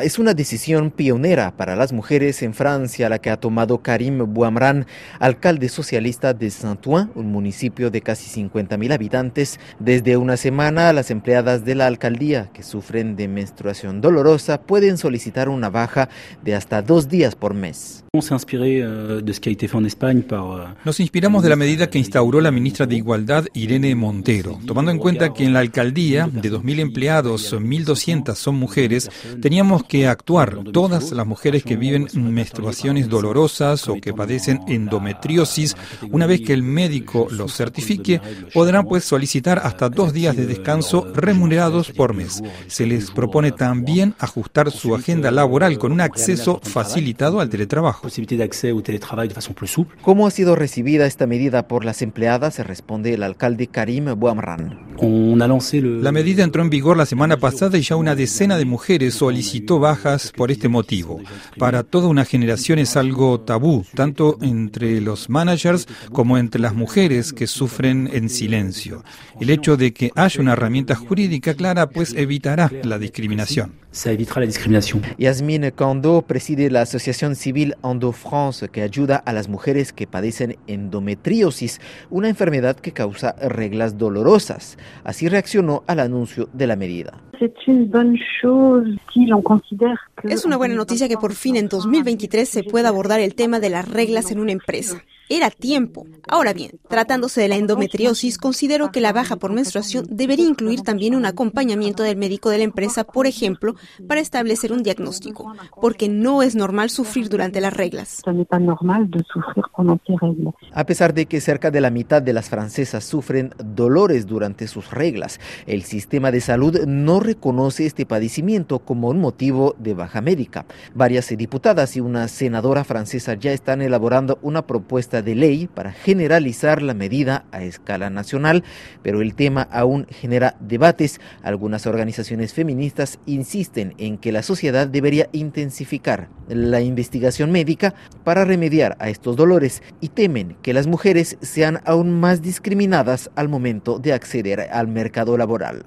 Bueno, es una decisión pionera para las mujeres en Francia la que ha tomado Karim Bouamran, alcalde socialista de Saint-Ouen, un municipio de casi 50.000 habitantes. Desde una semana, las empleadas de la alcaldía que sufren de menstruación dolorosa pueden solicitar una baja de hasta dos días por mes. Euh, Nos inspiramos de la medida que instauró la ministra de Igualdad, Irene Montero. Tomando en cuenta que en la alcaldía, de 2.000 empleados, 1.200 son mujeres, teníamos que actuar. Todas las mujeres que viven menstruaciones dolorosas o que padecen endometriosis, una vez que el médico los certifique, podrán pues solicitar hasta dos días de descanso remunerados por mes. Se les propone también ajustar su agenda laboral con un acceso facilitado al teletrabajo. ¿Cómo ha sido recibida esta medida por las empleadas? Se responde el alcalde Karim Bouamran. La medida entró en vigor la semana pasada y ya una decena de mujeres solicitó bajas por este motivo. Para toda una generación es algo tabú, tanto entre los managers como entre las mujeres que sufren en silencio. El hecho de que haya una herramienta jurídica clara pues evitará la discriminación. Yasmine Kondo preside la Asociación Civil Endo France que ayuda a las mujeres que padecen endometriosis, una enfermedad que causa reglas dolorosas. Así reaccionó al anuncio de la medida. Es una buena noticia que por fin en 2023 se pueda abordar el tema de las reglas en una empresa. Era tiempo. Ahora bien, tratándose de la endometriosis, considero que la baja por menstruación debería incluir también un acompañamiento del médico de la empresa, por ejemplo, para establecer un diagnóstico, porque no es normal sufrir durante las reglas. A pesar de que cerca de la mitad de las francesas sufren dolores durante sus reglas, el sistema de salud no reconoce este padecimiento como un motivo de baja médica. Varias diputadas y una senadora francesa ya están elaborando una de ley para generalizar la medida a escala nacional, pero el tema aún genera debates. Algunas organizaciones feministas insisten en que la sociedad debería intensificar la investigación médica para remediar a estos dolores y temen que las mujeres sean aún más discriminadas al momento de acceder al mercado laboral.